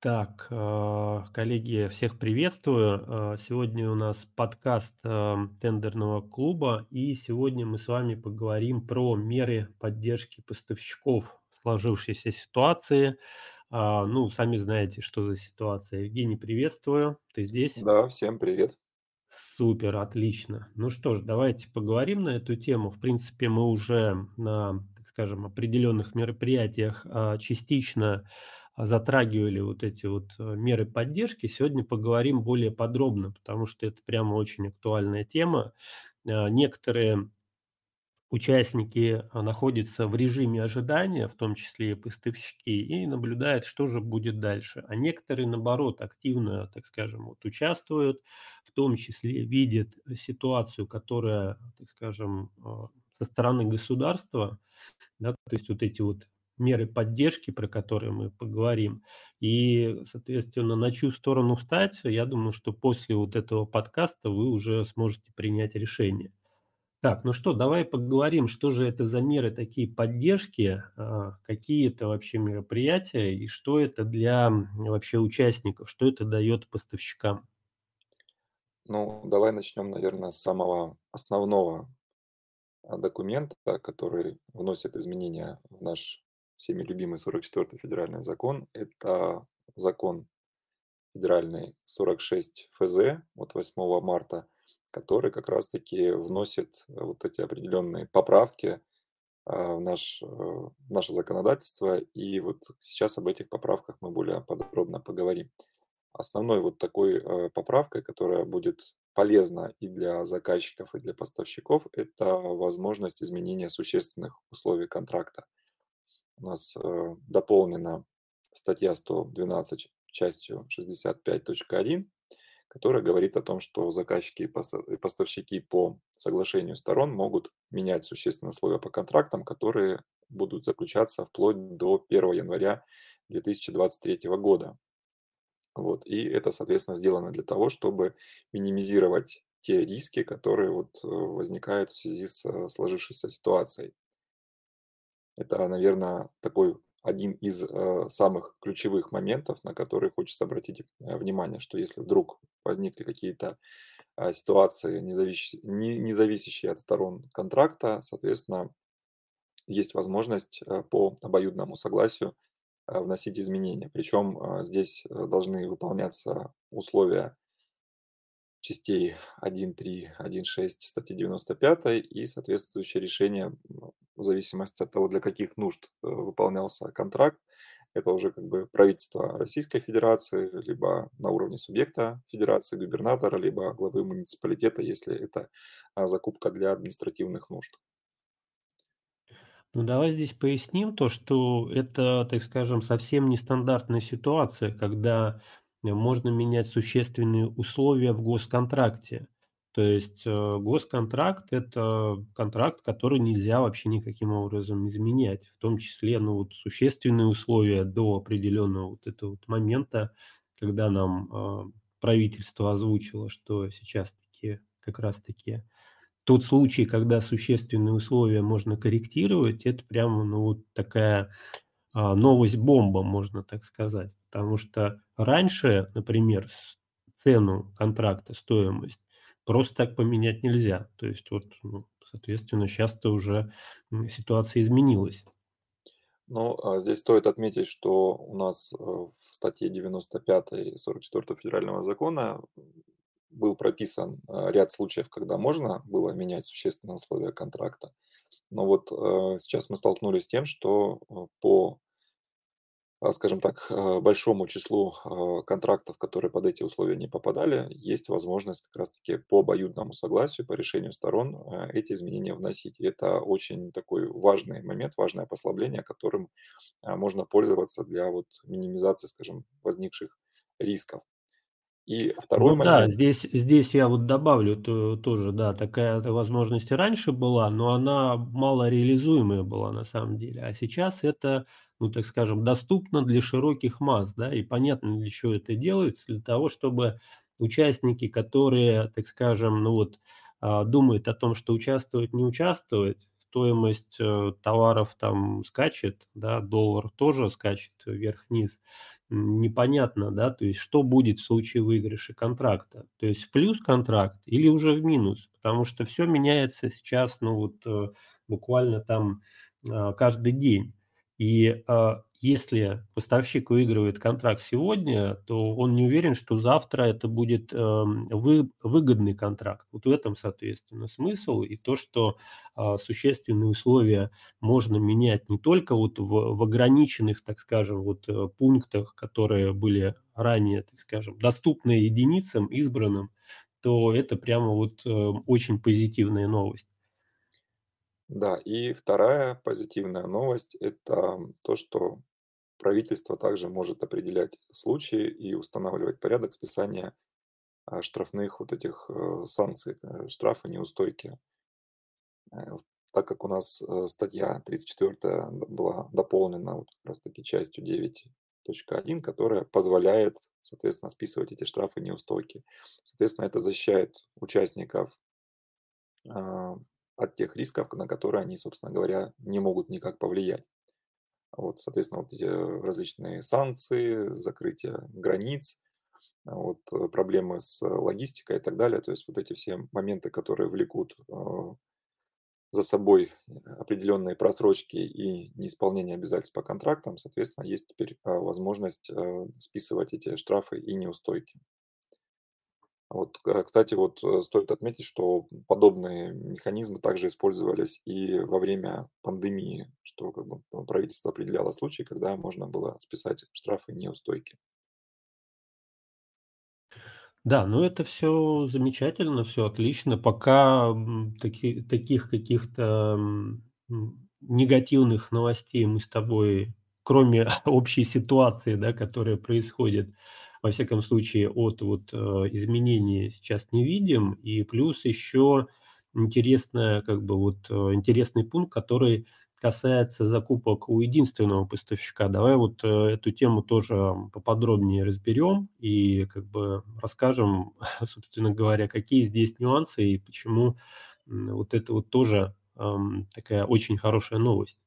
Так, а, коллеги, всех приветствую. А, Сегодня у нас подкаст а, тендерного клуба, и сегодня мы с вами поговорим про меры поддержки поставщиков в сложившейся ситуации. А, Ну, сами знаете, что за ситуация. Евгений, приветствую. Ты здесь? Да, всем привет. Супер, отлично. Ну что ж, давайте поговорим на эту тему. В принципе, мы уже на, так скажем, определенных мероприятиях а, частично затрагивали вот эти вот э, меры поддержки. Сегодня поговорим более подробно, потому что это прямо очень актуальная тема. А, Некоторые Участники, а, находятся в режиме ожидания, в том числе и поставщики, и наблюдают, что же будет дальше. А некоторые, наоборот, активно, так скажем, вот участвуют, в том числе видят ситуацию, которая, так скажем, со стороны государства, да, то есть вот эти вот меры поддержки, про которые мы поговорим. И, соответственно, на чью сторону встать, я думаю, что после вот этого подкаста вы уже сможете принять решение. Так, ну что, давай поговорим, что же это за меры такие поддержки, а, какие это вообще мероприятия и что это для вообще участников, что это дает поставщикам. Ну, давай начнем, наверное, с самого основного а, документа, который вносит изменения в наш всеми любимый 44-й федеральный закон. Это закон федеральный 46 ФЗ от 8 марта, который как раз-таки вносит э, вот эти определенные поправки а, в, наш, э, в наше законодательство. И вот сейчас об этих поправках мы более подробно поговорим. Основной вот такой э, поправкой, которая будет полезна и для заказчиков, и для поставщиков, это возможность изменения существенных условий контракта. У нас э, дополнена статья 112 частью 65.1, которая говорит о том, что заказчики и поставщики по соглашению сторон могут менять существенные условия по контрактам, которые будут заключаться вплоть до 1 января 2023 года. Вот, и это, соответственно, сделано для того, чтобы минимизировать те риски, которые вот э, возникают в связи с э, сложившейся ситуацией. Это, наверное, такой один из э, самых ключевых моментов, на которые хочется обратить э, внимание, что если вдруг возникли какие-то а, ситуации, не зависящие, от сторон контракта, соответственно, есть возможность э, по обоюдному согласию э, вносить изменения. Причем э, здесь э, должны выполняться условия частей 1.3, 1.6 статьи 95 и соответствующее решение в зависимости от того, для каких нужд э, выполнялся контракт. Это уже как бы правительство Российской Федерации, либо на уровне субъекта Федерации, губернатора, либо главы муниципалитета, если это а, закупка для административных нужд. Ну, давай здесь поясним то, что это, так скажем, совсем нестандартная ситуация, когда э, можно менять существенные условия в госконтракте. То есть э, госконтракт– это контракт, который нельзя вообще никаким образом изменять, в том числе ну, вот, существенные условия до определенного вот этого вот момента, когда нам э, правительство озвучило, что сейчас таки как раз-таки тот случай, когда существенные условия можно корректировать, это прямо, ну, вот такая, а, новость-бомба, можно так сказать. Потому что раньше, например, цену контракта, стоимость просто так поменять нельзя. То есть вот, ну, соответственно, щас-то уже, ситуация изменилась. Ну, а здесь стоит отметить, что у нас э, в статье 95 44 федерального закона был прописан э, ряд случаев, когда можно было менять существенные условия контракта. Но вот э, сейчас мы столкнулись с тем, что по, скажем так, э, большому числу э, контрактов, которые под эти условия не попадали, есть возможность как раз-таки по обоюдному согласию, по решению сторон э, эти изменения вносить. И это очень такой важный момент, важное послабление, которым а, можно пользоваться для вот минимизации, скажем, возникших рисков. И второй Ну да, момент, здесь здесь я вот добавлю то тоже, да, такая возможность и раньше была, но она мало реализуемая была на самом деле. А сейчас это, ну, так скажем, доступно для широких масс, да, и понятно, для чего это делается. Для того, чтобы участники, которые, так скажем, ну вот, а, думают о том, что участвовать, не участвовать, стоимость, э, товаров там скачет, да, доллар тоже скачет вверх-вниз. Непонятно, да, то есть что будет в случае выигрыша контракта. То есть в плюс контракт или уже в минус, потому что все меняется сейчас, ну вот, э, буквально там, а, каждый день. И, а, если поставщик выигрывает контракт сегодня, то он не уверен, что завтра это будет, эм, вы выгодный контракт. Вот в этом, соответственно, смысл. И то, что, а, существенные условия можно менять не только вот в в ограниченных, так скажем, вот, э, пунктах, которые были ранее, так скажем, доступны единицам избранным, то это прямо вот, э, очень позитивная новость. Да, и вторая позитивная новость- это то, что правительство также может определять случаи и устанавливать порядок списания, а, штрафных вот этих, э, санкций, э, штрафы неустойки. Э, так как у нас, статья 34 д была дополнена вот как раз таки частью 9.1, которая позволяет, соответственно, списывать эти штрафы неустойки. Соответственно, это защищает участников а, от тех рисков, на которые они, собственно говоря, не могут никак повлиять. Вот, соответственно, вот эти различные санкции, закрытие границ, вот, э, проблемы с логистикой и так далее. То есть вот эти все моменты, которые влекут за собой определенные просрочки и неисполнение обязательств по контрактам, соответственно, есть теперь возможность списывать эти штрафы и неустойки. Вот, к кстати, вот, э, стоит отметить, что подобные механизмы также использовались и во время пандемии, что как бы п правительство определяло случаи, когда можно было списать штрафы неустойки. Да, ну это все замечательно, все отлично. Пока, таки таких каких-то, негативных новостей мы с тобой, кроме общей ситуации, да, которая происходит, во всяком случае, от вот, э, изменений сейчас не видим. И плюс еще интересная, как бы вот, э, интересный пункт, который касается закупок у единственного поставщика. Давай вот, э, эту тему тоже поподробнее разберем и как бы расскажем, собственно говоря, какие здесь нюансы и почему, вот это вот тоже, ам, такая очень хорошая новость.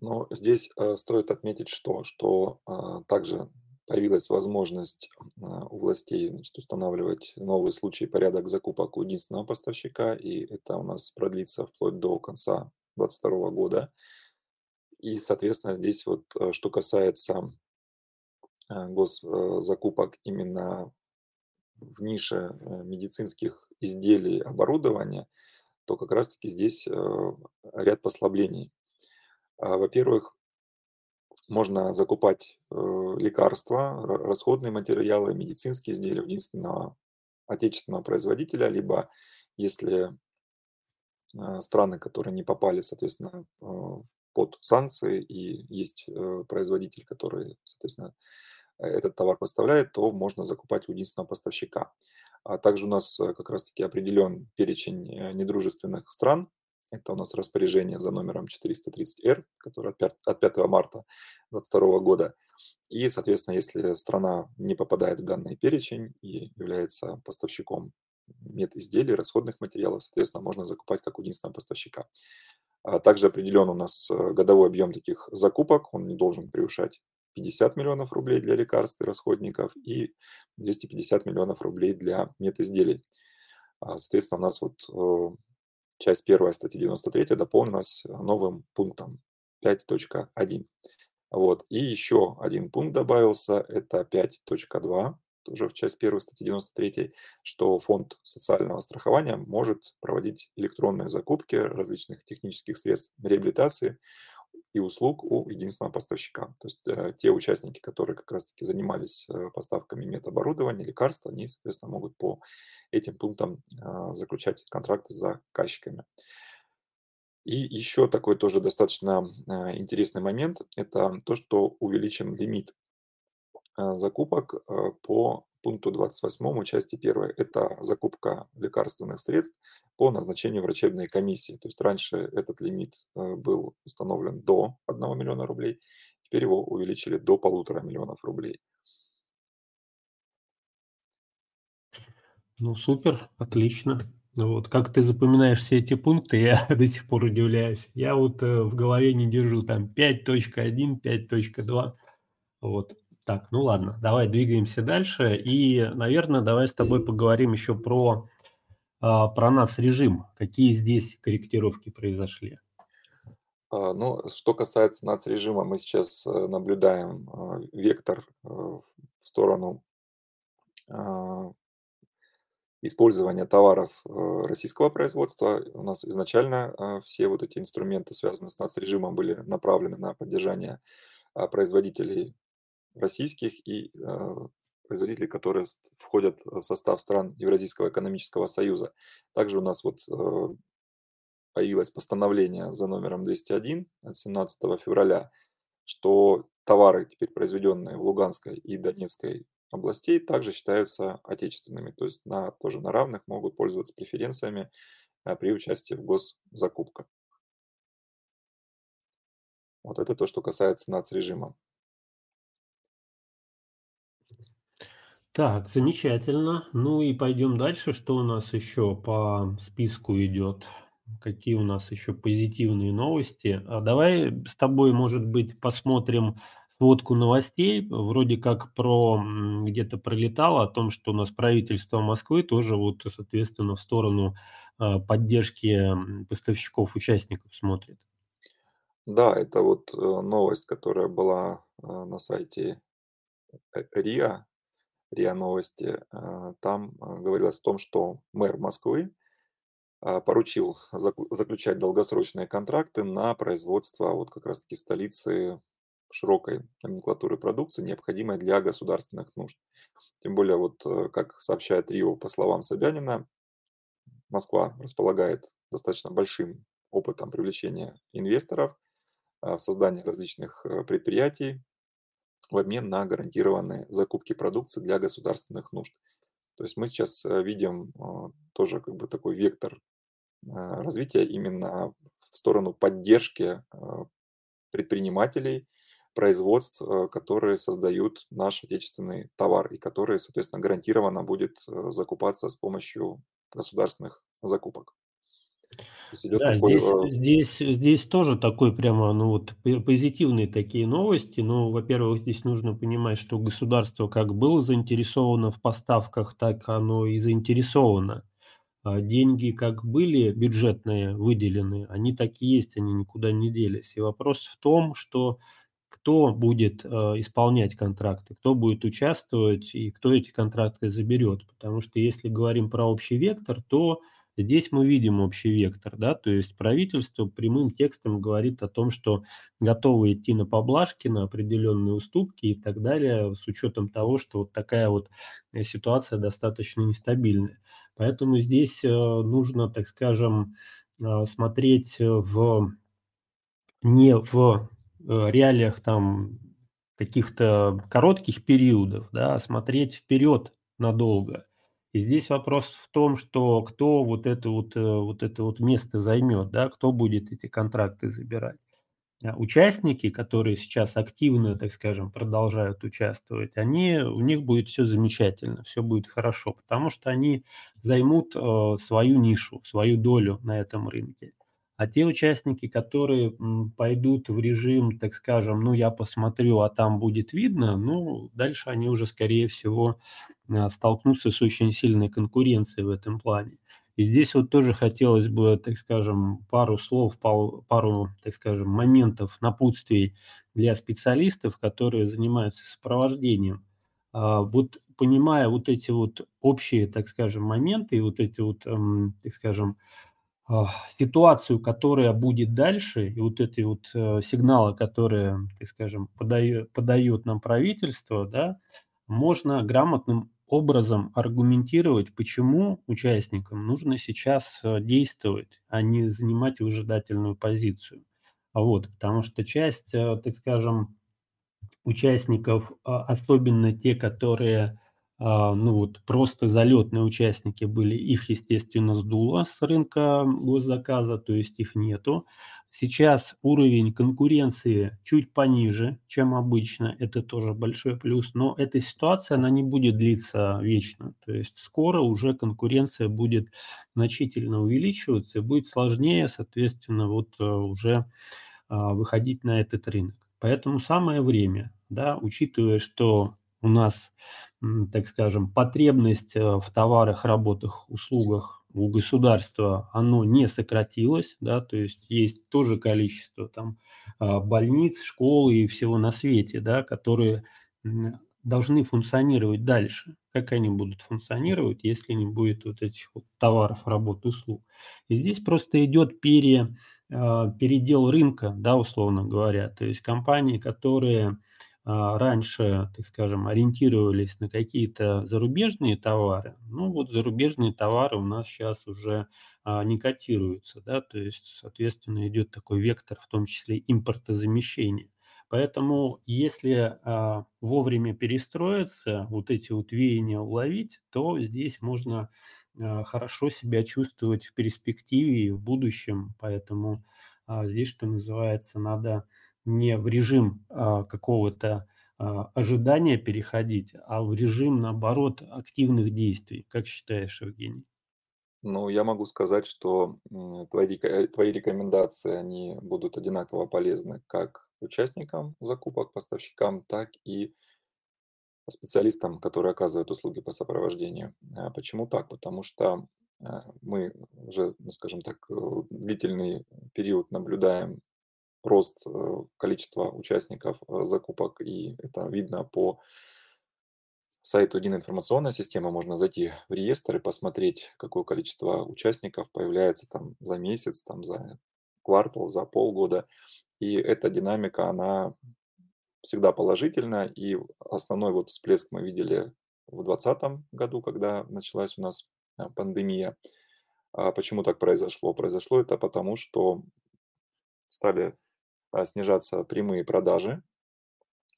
Но здесь, э, стоит отметить что? Что, а, также появилась возможность, а, у властей, значит, устанавливать новые случаи и порядок закупок у единственного поставщика, и это у нас продлится вплоть до конца 22 года. И, соответственно, здесь вот, э, что касается, а, госзакупок именно в нише, э, медицинских изделий, оборудования, то как раз таки здесь, э, ряд послаблений. А, во-первых, можно закупать, э, лекарства, ра расходные материалы, медицинские изделия у единственного отечественного производителя, либо если, а, страны, которые не попали, соответственно, а, под санкции и есть, э, производитель, который, соответственно, э, этот товар поставляет, то можно закупать у единственного поставщика. А также у нас, э, как раз таки определен перечень, э, недружественных стран, это у нас распоряжение за номером 430-Р, которое от пят от 5 марта 22 года. И, соответственно, если страна не попадает в данный перечень и является поставщиком медизделий, расходных материалов, соответственно, можно закупать как у единственного поставщика. А также определен у нас, э, годовой объем таких закупок, он не должен превышать 50 миллионов рублей для лекарств и расходников и 250 миллионов рублей для медизделий. А, соответственно, у нас вот, э, часть первая статьи 93 дополнилась э, новым пунктом 5.1. Вот. И еще один пункт добавился, это 5.2, тоже в часть первой статьи 93, что фонд социального страхования может проводить электронные закупки различных технических средств реабилитации и услуг у единственного поставщика. То есть э, те участники, которые как раз-таки занимались э, поставками медоборудования, лекарств, они, соответственно, могут по этим пунктам а, заключать контракты с заказчиками. И еще такой тоже достаточно а, интересный момент- это то, что увеличен лимит закупок а, по пункту 28 части 1. Это закупка лекарственных средств по назначению врачебной комиссии. То есть раньше этот лимит э, был установлен до 1 миллиона рублей, теперь его увеличили до полутора миллионов рублей. Ну, супер, отлично. Вот как ты запоминаешь все эти пункты, я до сих пор удивляюсь. Я вот, э, в голове не держу там 5.1, 5.2. Вот так, ну ладно, давай двигаемся дальше. И, наверно, давай с тобой поговорим еще про, а, про NACS-режим. Какие здесь корректировки произошли? А, ну, что касается NACS-режима, мы сейчас, э, наблюдаем, а, вектор, э, в сторону использования товаров, э, российского производства. У нас изначально, все вот эти инструменты, связанные с NACS-режимом, были направлены на поддержание, производителей российских и, а, производителей, которые входят в состав стран Евразийского экономического союза. Также у нас вот, э, появилось постановление за номером 201 от 17 февраля, что товары, теперь произведенные в Луганской и Донецкой областей, также считаются отечественными, то есть на тоже на равных могут пользоваться преференциями, а, при участии в госзакупках. Вот это то, что касается NACS-режима. Так, замечательно. Ну и пойдем дальше. Что у нас еще по списку идет? Какие у нас еще позитивные новости? А давай с тобой, может быть, посмотрим сводку новостей. Вроде как про где-то пролетало о том, что у нас правительство Москвы тоже вот, соответственно, в сторону а, поддержки поставщиков, участников смотрит. Да, это вот, э, новость, которая была, а, на сайте э РИА, РИА Новости. А, там, а, говорилось о том, что мэр Москвы, а, поручил заключать долгосрочные контракты на производство вот как раз таки в столице широкой номенклатуры продукции, необходимой для государственных нужд. Тем более, вот, э, как сообщает РИО, по словам Собянина, Москва располагает достаточно большим опытом привлечения инвесторов, в создании различных, э, предприятий в обмен на гарантированные закупки продукции для государственных нужд. То есть мы сейчас, э, видим, а, тоже как бы такой вектор, а, развития именно в сторону поддержки, а, предпринимателей, производств, которые создают наш отечественный товар и которые, соответственно, гарантированно будет, э, закупаться с помощью государственных закупок. Да, такой, здесь э здесь здесь тоже такой прямо, ну вот позитивные такие новости. Ну, во-первых, здесь нужно понимать, что государство как было заинтересовано в поставках, так оно и заинтересовано. А, деньги как были бюджетные выделены, они так и есть, они никуда не делись. И вопрос в том, что кто будет, а, исполнять контракты, кто будет участвовать и кто эти контракты заберет. Потому что если говорим про общий вектор, то здесь мы видим общий вектор, да. То есть правительство прямым текстом говорит о том, что готово идти на поблажки, на определенные уступки и так далее, с учетом того, что вот такая вот, э, ситуация достаточно нестабильная. Поэтому здесь, э, нужно, так скажем, а, смотреть в не в, э, реалиях там каких-то коротких периодов, да, а смотреть вперед надолго. И здесь вопрос в том, что кто вот это вот, э, вот это вот место займет, да, кто будет эти контракты забирать. А участники, которые сейчас активно, так скажем, продолжают участвовать, они у них будет всё замечательно, всё будет хорошо, потому что они займут, э, свою нишу, свою долю на этом рынке. А те участники, которые, пойдут в режим, так скажем: "Ну, я посмотрю, а там будет видно", ну, дальше они уже, скорее всего, а, столкнутся с очень сильной конкуренцией в этом плане. И здесь вот тоже хотелось бы, так скажем, пару слов, пару, так скажем, моментов, напутствий для специалистов, которые занимаются сопровождением. А, вот понимая вот эти вот общие, так скажем, моменты и вот эти вот, м, так скажем, ситуацию, которая будет дальше, и вот эти вот, э, сигналы, которые, так скажем, подае подает нам правительство, да, можно грамотным образом аргументировать, почему участникам нужно сейчас, э, действовать, а не занимать выжидательную позицию. Вот, потому что часть, э, так скажем, участников, а, особенно те, которые, ну вот просто залетные участники были, их, естественно, сдуло с рынка госзаказа, то есть их нету. Сейчас уровень конкуренции чуть пониже, чем обычно. Это тоже большой плюс. Но эта ситуация, она не будет длиться вечно. То есть скоро уже конкуренция будет значительно увеличиваться и будет сложнее, соответственно, вот э, уже а, выходить на этот рынок. Поэтому самое время, да, учитывая, что у нас, так скажем, потребность э, в товарах, работах, услугах у государства, оно не сократилось, да, то есть есть тоже количество там а, больниц, школ и всего на свете, да, которые должны функционировать дальше. Как они будут функционировать, если не будет вот этих вот товаров, работ, услуг. И здесь просто идет пере, а, передел рынка, да, условно говоря. То есть компании, которые раньше, так скажем, ориентировались на какие-то зарубежные товары, ну вот зарубежные товары у нас сейчас уже а, не котируются, да, то есть, соответственно, идет такой вектор, в том числе импортозамещения. Поэтому если а, вовремя перестроиться, вот эти вот веяния уловить, то здесь можно а, хорошо себя чувствовать в перспективе и в будущем. Поэтому а, здесь, что называется, надо не в режим а, какого-то а, ожидания переходить, а в режим, наоборот, активных действий. Как считаешь, Евгений? Ну, я могу сказать, что твои, э, твои рекомендации, они будут одинаково полезны как участникам закупок, поставщикам, так и специалистам, которые оказывают услуги по сопровождению. А Почему так? Потому что а, мы уже, ну, скажем так, э, длительный период наблюдаем рост э, количества участников э, закупок, и это видно по сайту единой информационной системы. Можно зайти в реестр и посмотреть, какое количество участников появляется там за месяц, там за квартал, за полгода. И эта динамика, она всегда положительна. И основной вот всплеск мы видели в 2020 году, когда началась у нас а, пандемия. А почему так произошло? Произошло это потому, что стали снижаться прямые продажи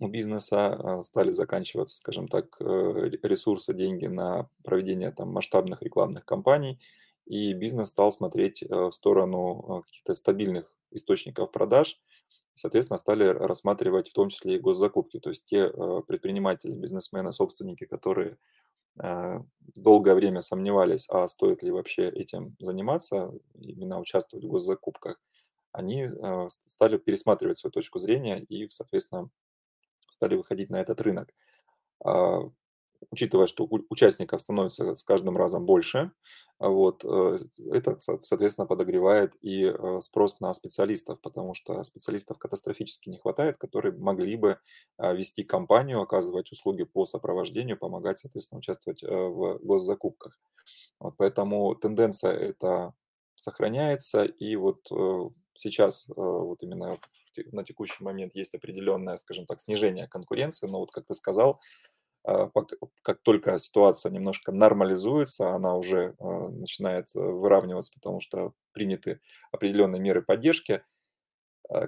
у бизнеса, а, стали заканчиваться, скажем так, э, ресурсы, деньги на проведение там масштабных рекламных кампаний, и бизнес стал смотреть э, в сторону э, каких-то стабильных источников продаж, соответственно, стали рассматривать в том числе и госзакупки. То есть те предприниматели, бизнесмены, собственники, которые долгое время сомневались, а стоит ли вообще этим заниматься, именно участвовать в госзакупках, они стали пересматривать свою точку зрения и, соответственно, стали выходить на этот рынок. А, учитывая, что участников становится с каждым разом больше, вот, э, это, соответственно, подогревает и э, спрос на специалистов, потому что специалистов катастрофически не хватает, которые могли бы вести компанию, оказывать услуги по сопровождению, помогать, соответственно, участвовать э, в госзакупках. Вот поэтому тенденция эта сохраняется, и вот сейчас вот именно на текущий момент есть определенное, скажем так, снижение конкуренции, но вот как ты сказал, а, как только ситуация немножко нормализуется, она уже а, начинает э, выравниваться, потому что приняты определенные меры поддержки,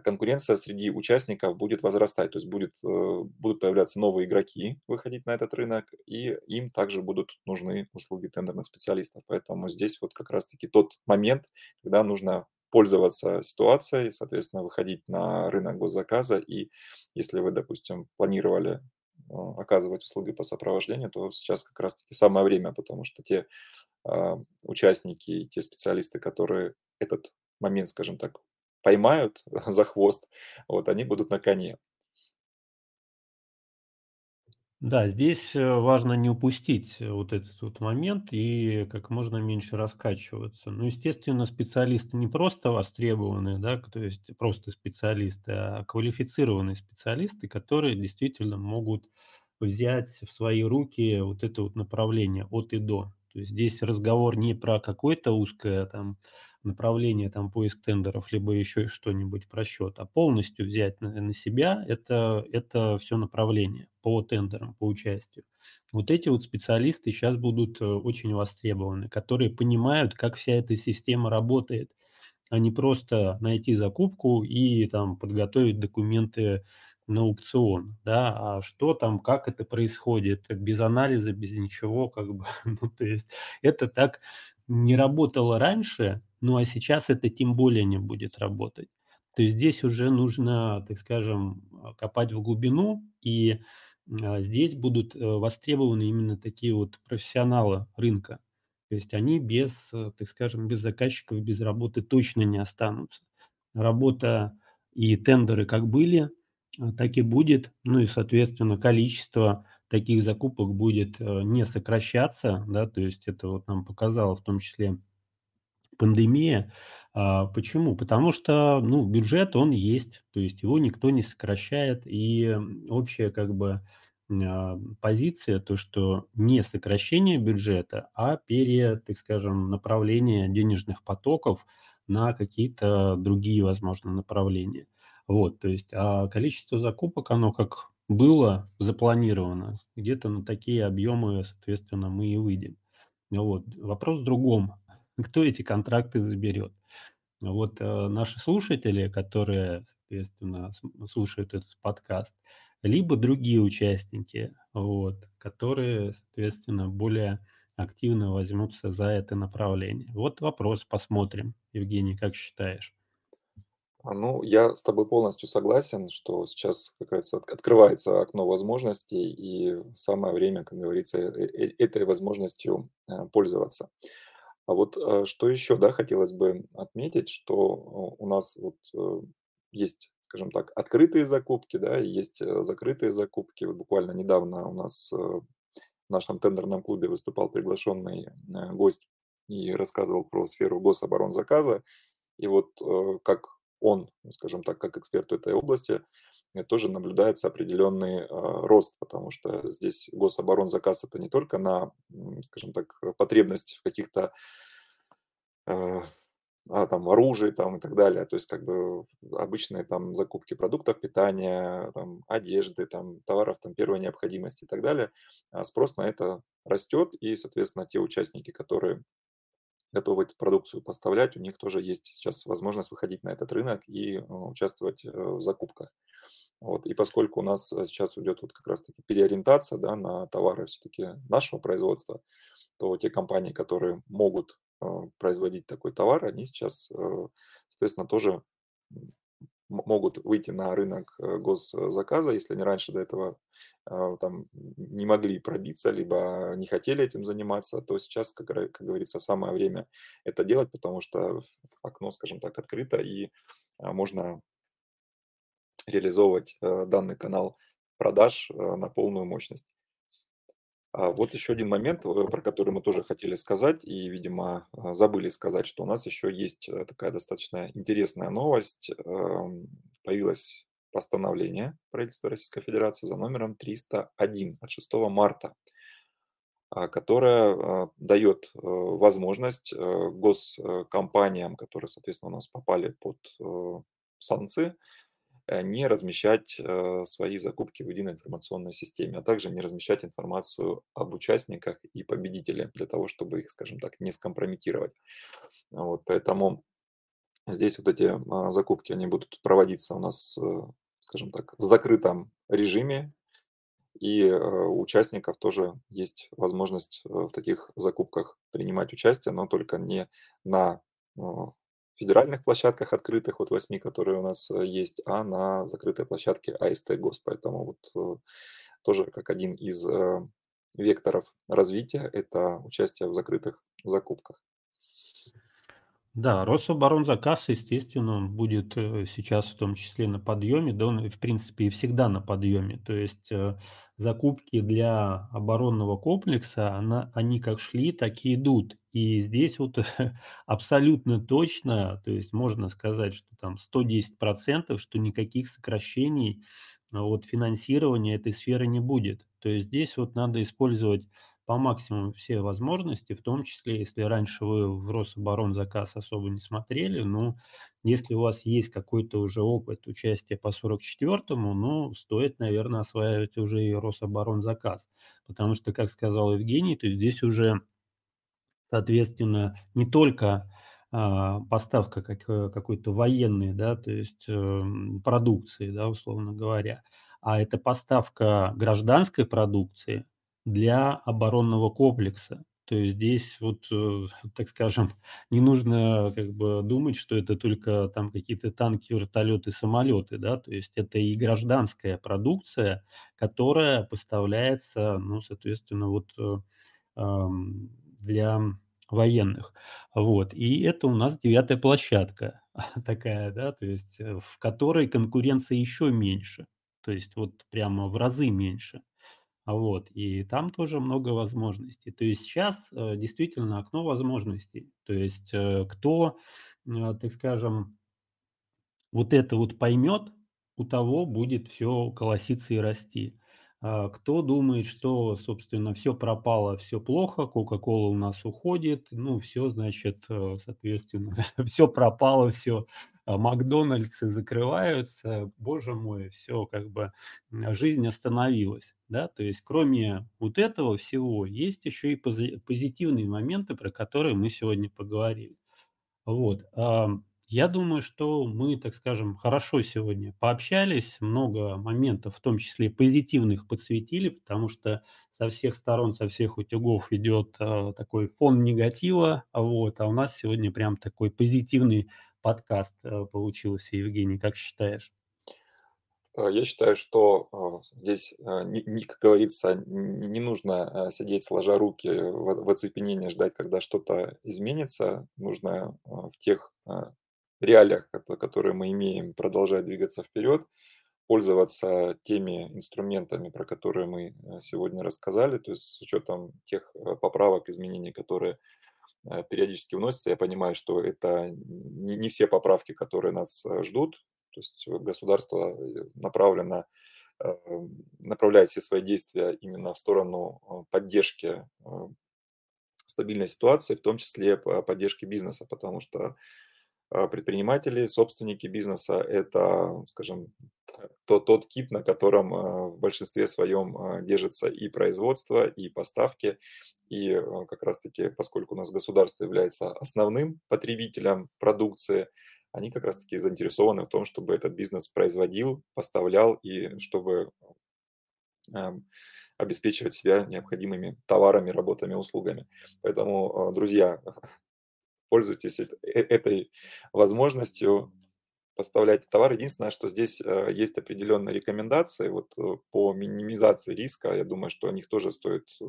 конкуренция среди участников будет возрастать, то есть будет, э, будут появляться новые игроки, выходить на этот рынок, и им также будут нужны услуги тендерных специалистов. Поэтому здесь вот как раз-таки тот момент, когда нужно пользоваться ситуацией, соответственно, выходить на рынок госзаказа. И если вы, допустим, планировали а, оказывать услуги по сопровождению, то сейчас как раз-таки самое время, потому что те э, участники, те специалисты, которые этот момент, скажем так, поймают за хвост, вот, они будут на коне. Да, здесь э, важно не упустить э, вот этот вот момент и как можно меньше раскачиваться. Ну, естественно, специалисты не просто востребованные, да, то есть просто специалисты, а квалифицированные специалисты, которые действительно могут взять в свои руки вот это вот направление от и до. То есть здесь разговор не про какое-то узкое там направление, там, поиск тендеров, либо еще что-нибудь про счет, а полностью взять на, на себя это, это все направление по тендерам, по участию. Вот эти вот специалисты сейчас будут э, очень востребованы, которые понимают, как вся эта система работает, а не просто найти закупку и там подготовить документы на аукцион, да, а что там, как это происходит, без анализа, без ничего, как бы, ну, то есть это так не работало раньше, ну а сейчас это тем более не будет работать. То есть здесь уже нужно, так скажем, а, копать в глубину, и, а, здесь будут, э, востребованы именно такие вот профессионалы рынка. То есть они без, э, так скажем, без заказчиков, без работы точно не останутся. Работа и тендеры как были, а, так и будет. Ну и, соответственно, количество таких закупок будет, э, не сокращаться, да. То есть это вот нам показало в том числе пандемия. А, почему? Потому что, ну, бюджет, он есть, то есть его никто не сокращает. И общая как бы, а, позиция, то что не сокращение бюджета, а пере так скажем, направление денежных потоков на какие-то другие, возможно, направления. Вот, то есть, а количество закупок, оно как было запланировано, где-то на такие объемы, соответственно, мы и выйдем. Вот. Вопрос в другом: кто эти контракты заберет? Вот, э, наши слушатели, которые, соответственно, слушают этот подкаст, либо другие участники, вот, которые, соответственно, более активно возьмутся за это направление. Вот вопрос, посмотрим. Евгений, как считаешь? А, ну, я с тобой полностью согласен, что сейчас, как от открывается окно возможностей, и самое время, как говорится, э э этой возможностью, э, пользоваться. А вот, что еще, да, хотелось бы отметить, что у нас вот, есть, скажем так, открытые закупки, да, и есть, закрытые закупки. Вот буквально недавно у нас, в нашем тендерном клубе выступал приглашенный, гость и рассказывал про сферу гособоронзаказа. И вот, как он, скажем так, как эксперт в этой области, э, тоже наблюдается определенный, э, рост, потому что здесь гособоронзаказ- это не только на, скажем так, потребность в каких-то э, а, там оружии там и так далее. То есть как бы обычные там закупки продуктов питания, там одежды, там товаров там первой необходимости и так далее. А спрос на это растет, и, соответственно, те участники, которые готовы эту продукцию поставлять, у них тоже есть сейчас возможность выходить на этот рынок и, э, участвовать, э, в закупках. Вот. И поскольку у нас, э, сейчас идет вот как раз таки переориентация, да, на товары все-таки нашего производства, то те компании, которые могут, э, производить такой товар, они сейчас, соответственно, тоже могут выйти на рынок, э, госзаказа. Если они раньше до этого, э, там не могли пробиться, либо не хотели этим заниматься, то сейчас, как как говорится, самое время это делать, потому что окно, скажем так, открыто, и, а, можно реализовывать, э, данный канал продаж, э, на полную мощность. А вот еще один момент, э, про который мы тоже хотели сказать и, видимо, э, забыли сказать, что у нас еще есть, э, такая достаточно интересная новость. Эм, появилось постановление правительства Российской Федерации за номером 301 от 6 марта, а, которое, а, дает, э, возможность, госкомпаниям, которые, соответственно, у нас попали под, санкции, не размещать, э, свои закупки в единой информационной системе, а также не размещать информацию об участниках и победителе для того, чтобы их, скажем так, не скомпрометировать. Вот, поэтому здесь вот эти, а, закупки, они будут проводиться у нас, э, скажем так, в закрытом режиме, и, э, у участников тоже есть возможность, э, в таких закупках принимать участие, но только не на, федеральных площадках открытых, вот 8, которые у нас, э, есть, а на закрытой площадке АСТ ГОС. Поэтому вот, э, тоже как один из, э, векторов развития- это участие в закрытых закупках. Да, Рособоронзаказ, естественно, он будет, сейчас в том числе на подъеме, да он в принципе и всегда на подъеме. То есть, закупки для оборонного комплекса, она они как шли, так и идут. И здесь вот абсолютно точно, то есть можно сказать, что там 110 %, что никаких сокращений, вот, финансирования этой сферы не будет. То есть здесь вот надо использовать по максимуму все возможности, в том числе, если раньше вы в Рособоронзаказ особо не смотрели, ну, если у вас есть какой-то уже опыт участия по 44-му, ну, стоит, наверно, осваивать уже и Рособоронзаказ. Потому что, как сказал Евгений, то здесь уже, соответственно, не только, а, поставка как какой-то военной, да, то есть, эм, продукции, да, условно говоря, а это поставка гражданской продукции для оборонного комплекса. То есть здесь вот, э, так скажем, не нужно как бы думать, что это только там какие-то танки, вертолеты, самолеты, да, то есть это и гражданская продукция, которая поставляется, ну, соответственно, вот, э, для военных. Вот. И это у нас девятая площадка такая, да, то есть, э, в которой конкуренция еще меньше. То есть вот прямо в разы меньше. А вот, и там тоже много возможностей. То есть сейчас, э, действительно окно возможностей. То есть, э, кто, э, так скажем вот это вот поймет, у того будет все колоситься и расти. А кто думает, что, собственно, все пропало, все плохо, "Кока-кола" у нас уходит, ну, все, значит, соответственно, все пропало, все, "Макдональдсы" закрываются, боже мой, все как бы, жизнь остановилась, да. То есть кроме вот этого всего есть еще и пози позитивные моменты, про которые мы сегодня поговорили. Вот, ам, я думаю, что мы, так скажем, хорошо сегодня пообщались, много моментов, в том числе позитивных, подсветили, потому что со всех сторон, со всех утюгов идет а, такой фон негатива, а вот, а у нас сегодня прям такой позитивный подкаст а, получился, Евгений, как считаешь? Э, я считаю, что, а, здесь, как говорится, не нужно, сидеть сложа руки в оцепенении, ждать, когда что-то изменится. Нужно, в тех, реалиях, кото которые мы имеем, продолжать двигаться вперед, пользоваться теми инструментами, про которые мы, сегодня рассказали. То есть с учетом тех, поправок, изменений, которые, периодически вносятся. Я понимаю, что это не не все поправки, которые нас, а, ждут. То есть государство, э, направлено, направляет все свои действия именно в сторону, поддержки, стабильной ситуации, в том числе по поддержке бизнеса. Потому что, предприниматели, собственники бизнеса- это, скажем, то тот кит, на котором, а, в большинстве своем, а, держится и производство, и поставки. И, а, как раз таки, поскольку у нас государство является основным потребителем продукции, они как раз таки заинтересованы в том, чтобы этот бизнес производил, поставлял и чтобы, обеспечивать себя необходимыми товарами, работами, услугами. Поэтому, а, друзья, пользуйтесь э этой возможностью, поставляйте товар. Единственное, что здесь, а, есть определенные рекомендации вот, э, по минимизации риска. Я думаю, что о них тоже стоит, э,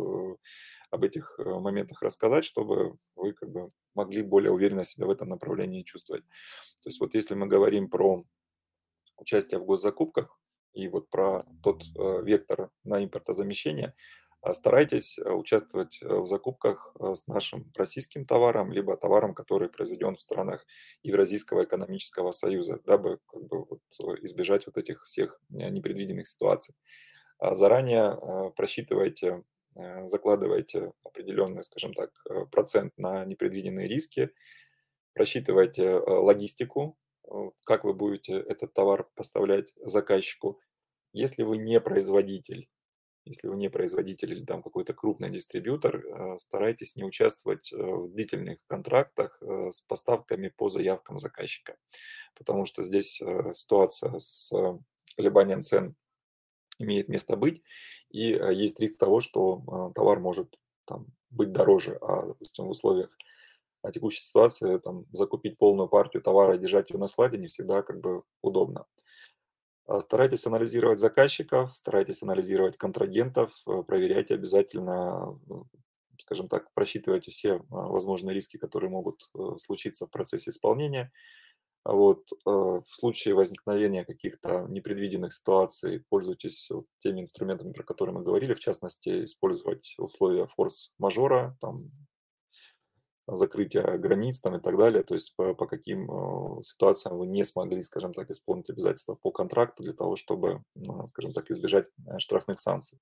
об этих, э, моментах рассказать, чтобы вы как бы могли более уверенно себя в этом направлении чувствовать. То есть вот если мы говорим про участие в госзакупках и вот про тот, э, вектор на импортозамещение, старайтесь, а, участвовать, э, в закупках, а, с нашим российским товаром, либо товаром, который произведен в странах Евразийского экономического союза, дабы как бы вот, э, избежать вот этих всех, э, непредвиденных ситуаций. А, заранее, а, просчитывайте, э, закладывайте определенный, скажем так, э, процент на непредвиденные риски, просчитывайте, э, логистику, э, как вы будете этот товар поставлять заказчику. Если вы не производитель если вы не производитель или там какой-то крупный дистрибьютор, э, старайтесь не участвовать, э, в длительных контрактах, э, с поставками по заявкам заказчика. Потому что здесь, ситуация с колебанием цен имеет место быть, и, есть риск того, что, товар может там быть дороже. А, допустим, в условиях, а, текущей ситуации там закупить полную партию товара и держать ее на складе не всегда как бы удобно. А, старайтесь анализировать заказчиков, старайтесь анализировать контрагентов, э, проверяйте обязательно, э, скажем так, просчитывайте все, а, возможные риски, которые могут, э, случиться в процессе исполнения. А вот, э, в случае возникновения каких-то непредвиденных ситуаций пользуйтесь вот теми инструментами, про которые мы говорили, в частности, использовать условия форс-мажора, там закрытия границ там и так далее. То есть по по каким, э, ситуациям вы не смогли, скажем так, исполнить обязательства по контракту для того, чтобы, а, скажем так, избежать, э, штрафных санкций.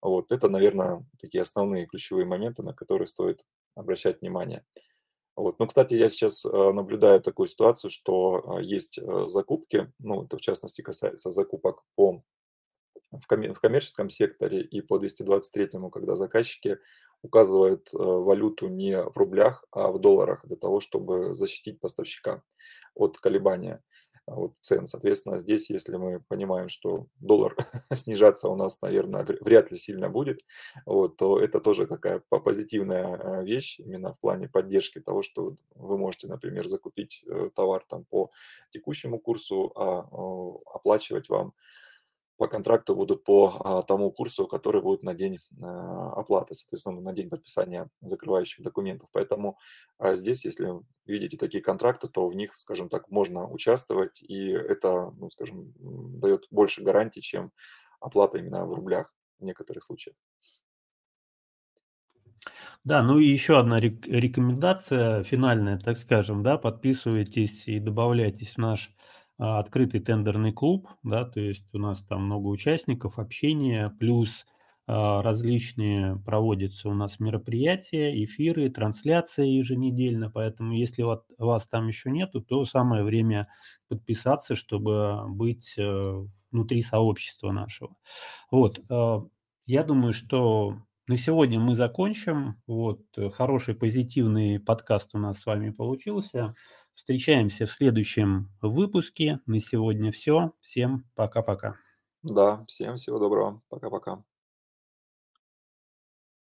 Вот это, наверно, такие основные ключевые моменты, на которые стоит обращать внимание. Вот. Ну, кстати, я сейчас, э, наблюдаю такую ситуацию, что, есть, закупки, ну, это в частности касается закупок по в коммерческом секторе и по 223, когда заказчики указывают, э, валюту не в рублях, а в долларах для того, чтобы защитить поставщика от колебания. вот цен. Соответственно, здесь, если мы понимаем, что доллар снижаться у нас, наверное, вряд ли сильно будет, вот, то это тоже такая позитивная а, вещь именно в плане поддержки того, что вы можете, например, закупить э, товар там по текущему курсу, а оплачивать вам по контракту будут по а, тому курсу, который будет на день а, оплаты, соответственно, на день подписания закрывающих документов. Поэтому а, здесь, если видите такие контракты, то в них, скажем так, можно участвовать, и это, ну, скажем, дает больше гарантий, чем оплата именно в рублях в некоторых случаях. Да, ну и еще одна рекомендация финальная, так скажем, да, подписывайтесь и добавляйтесь в наш открытый тендерный клуб, да, то есть у нас там много участников, общения, плюс а, различные проводятся у нас мероприятия, эфиры, трансляции еженедельно, поэтому если вот вас там еще нету, то самое время подписаться, чтобы быть э, внутри сообщества нашего. Вот, э, я думаю, что на сегодня мы закончим. Вот, э, хороший позитивный подкаст у нас с вами получился. Встречаемся в следующем выпуске. На сегодня все. Всем пока-пока. Да, всем всего доброго. Пока-пока.